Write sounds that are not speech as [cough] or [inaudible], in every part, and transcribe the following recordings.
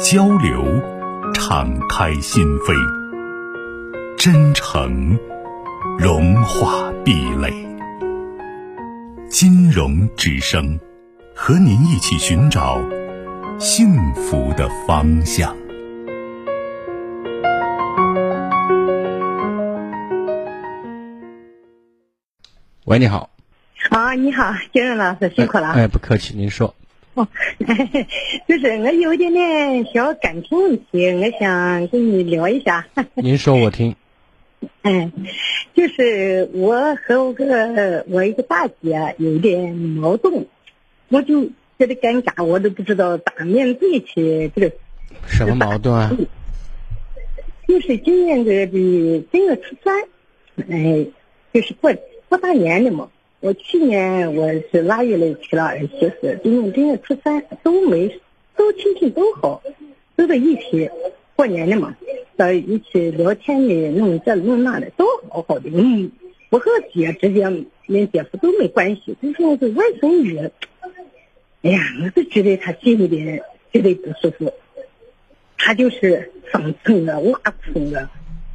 交流，敞开心扉；真诚，融化壁垒。金融之声，和您一起寻找幸福的方向。喂，你好。啊，你好，金润老师，辛苦了。哎，不客气，您说。哦，[laughs] 就是我有一点点小感情问题，我想跟你聊一下。[laughs] 您说，我听。嗯，就是我和我个我一个大姐有点矛盾，我就觉得尴尬，我都不知道咋面对去这个。什么矛盾啊？就是今年这的正月初三，哎，就是过过大年的嘛。我去年我是腊月里娶了儿媳妇，今年正月初三都没，都亲戚都好，都在一起过年的嘛，在一起聊天的，弄这弄那的都好好的。嗯，我和姐之间连姐夫都没关系，就说是外甥女。哎呀，我就觉得他心里边觉得不舒服，他就是生气了，挖苦了。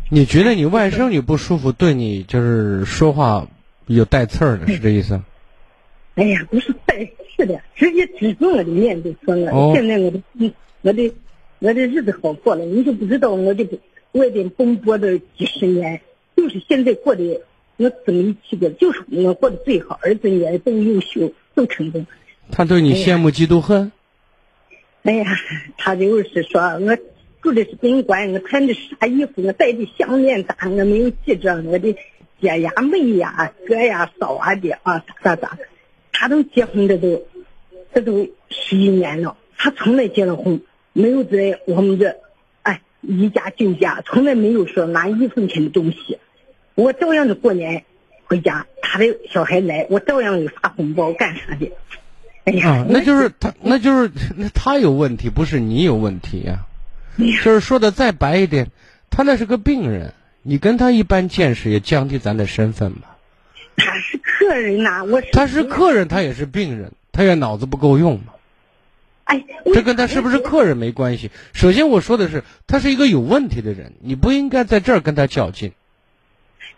你觉得你外甥女不舒服，对你就是说话？有带刺儿的是这意思？哎呀，不是带刺的，直接指着我的面就说了。现在我的，我的，我的日子好过了，你就不知道我这个外边奔波的几十年，就是现在过的，我怎么一起过，就是我过得最好，儿子也都优秀，都成功。他对你羡慕嫉妒恨？哎呀，他就是说我住的是宾馆，我穿的啥衣服，我戴的项链咋，我没有记着我的。姐呀、妹呀、哥呀、嫂啊的啊，咋咋咋，他都结婚的都，这都十一年了，他从来结了婚，没有在我们这，哎，一家就家，从来没有说拿一分钱的东西。我照样的过年回家，他的小孩来，我照样的发红包干啥的。哎呀，那就是他，那就是那他有问题，不是你有问题呀。就是说的再白一点，他那是个病人。你跟他一般见识，也降低咱的身份吧。他 [laughs] 是客人呐，我是。他是客人，他也是病人，他也脑子不够用嘛。哎，这跟他是不是客人没关系。首先我说的是，他是一个有问题的人，你不应该在这儿跟他较劲。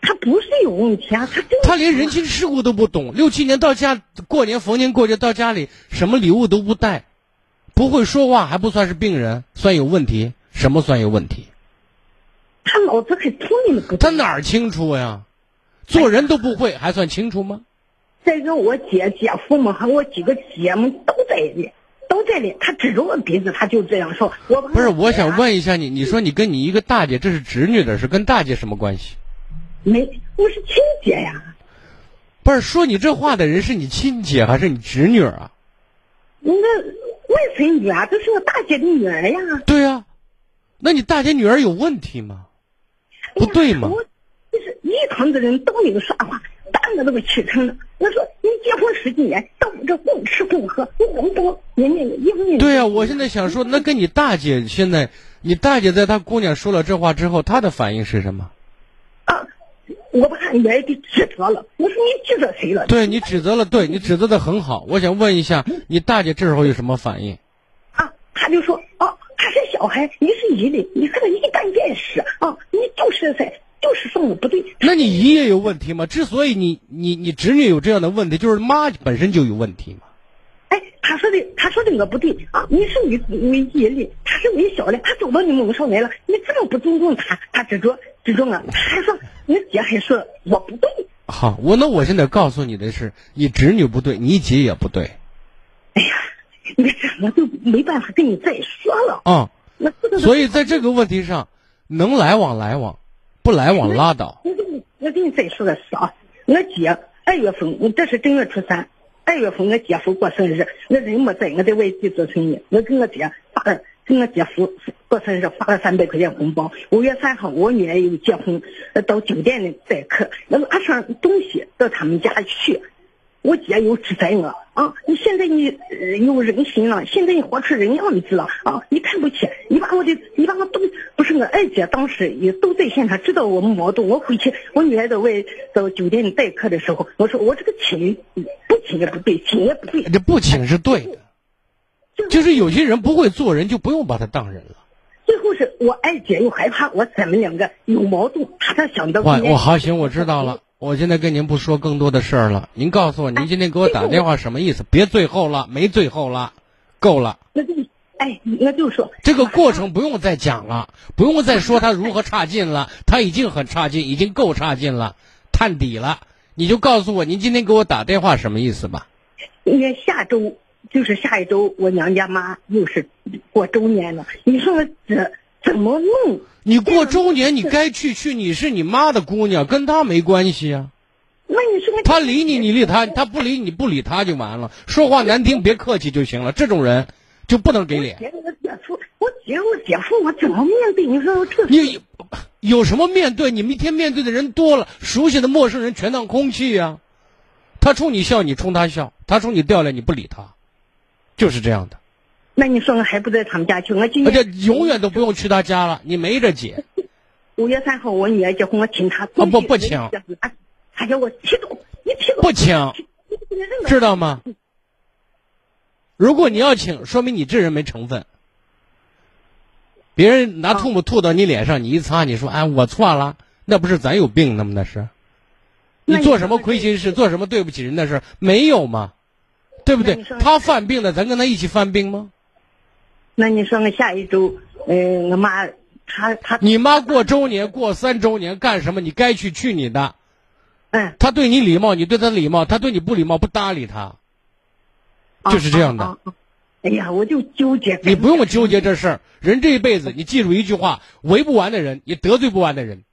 他不是有问题啊，他他连人情世故都不懂。六七年到家过年，逢年过节到家里，什么礼物都不带，不会说话还不算是病人，算有问题？什么算有问题？他脑子很聪明的，他哪儿清楚呀？做人都不会，还算清楚吗？再说我姐姐夫们和我几个姐们都在里，都在里。他指着我鼻子，他就这样说。我不是，我想问一下你，你说你跟你一个大姐，这是侄女的事，跟大姐什么关系？没，我是亲姐呀。不是说你这话的人是你亲姐还是你侄女啊？那外孙女啊，这是我大姐的女儿呀。对呀，那你大姐女儿有问题吗？不对吗？就是一堂子人都没有说话，大我都给气成了。我说你结婚十几年，到我这共吃共喝，你能不能人家一分对呀，我现在想说，那跟你大姐现在，你大姐在她姑娘说了这话之后，她的反应是什么？啊，我把她也给指责了。我说你指责谁了？对你指责了，对你指责的很好。我想问一下，你大姐这时候有什么反应？啊，她就说哦。他是小孩，你是姨的，你和他一般见识啊！你就是在，就是父母不对。那你姨也有问题吗？之所以你你你侄女有这样的问题，就是妈本身就有问题嘛。哎，他说的，他说的我不对啊！你是你你爷的，他是你小的，他走到你门上来了，你这么不尊重他，他执着执着我，他还说你姐还说我不对。好，我那我现在告诉你的是，你侄女不对，你姐也不对。哎呀。你怎么就没办法跟你再说了啊。所以在这个问题上，能来往来往，不来往拉倒。我跟你，我跟你再说个事啊。我姐二月份，这是正月初三，二月份我姐夫过生日，我人没在，我在外地做生意。我跟我姐发了，给我姐夫过生日发了三百块钱红包。五月三号我女儿又结婚，到酒店里待客，那拿上东西到他们家去。我姐又指责我啊！你现在你有人心了，现在你活出人样子了啊！你看不起，你把我的，你把我都不是我二姐，当时也都在现场，知道我们矛盾。我回去，我女儿在外到酒店里待客的时候，我说我这个请不请也不对，请也不对。这不请是对的，就是有些人不会做人，就不用把他当人了。最后是我二姐又害怕我咱们两个有矛盾，她才想到。我我好行，我知道了。我现在跟您不说更多的事儿了，您告诉我，您今天给我打电话什么意思？别最后了，没最后了，够了。那就哎，那就说这个过程不用再讲了，不用再说他如何差劲了，他已经很差劲，已经够差劲了，探底了。你就告诉我，您今天给我打电话什么意思吧？因为下周就是下一周，我娘家妈又是过周年了，你说这怎么弄？你过周年，你该去去。你是你妈的姑娘，跟她没关系啊。那你说他理你，你理他；他不理你，不理他就完了。说话难听，别客气就行了。这种人就不能给脸。我姐夫，我姐我姐夫，我怎么面对？你说这你有什么面对？你们一天面对的人多了，熟悉的陌生人全当空气呀。他冲你笑，你冲他笑；他冲你掉泪，你不理他，就是这样的。那你说我还不在他们家去？我今年这永远都不用去他家了，你没这姐。[laughs] 五月三号我女儿结婚，我请他。啊不不请，他叫我提走，你提走。不请，知道吗？如果你要请，说明你这人没成分。别人拿唾沫吐到你脸上，你一擦，你说哎我错了，那不是咱有病呢吗？那是。你做什么亏心事，做什么对不起人的事没有吗？对不对？他犯病了，咱跟他一起犯病吗？那你说我下一周，嗯，我妈，她她，你妈过周年过三周年干什么？你该去去你的。嗯。她对你礼貌，你对她礼貌；她对你不礼貌，不搭理他。就是这样的。哎呀，我就纠结。你不用纠结这事儿。人这一辈子，你记住一句话：围不完的人，也得罪不完的人。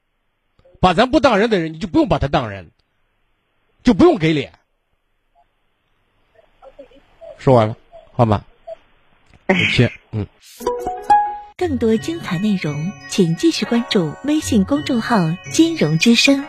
把咱不当人的人，你就不用把他当人，就不用给脸。说完了，好吧。感谢，[laughs] 嗯。更多精彩内容，请继续关注微信公众号“金融之声”。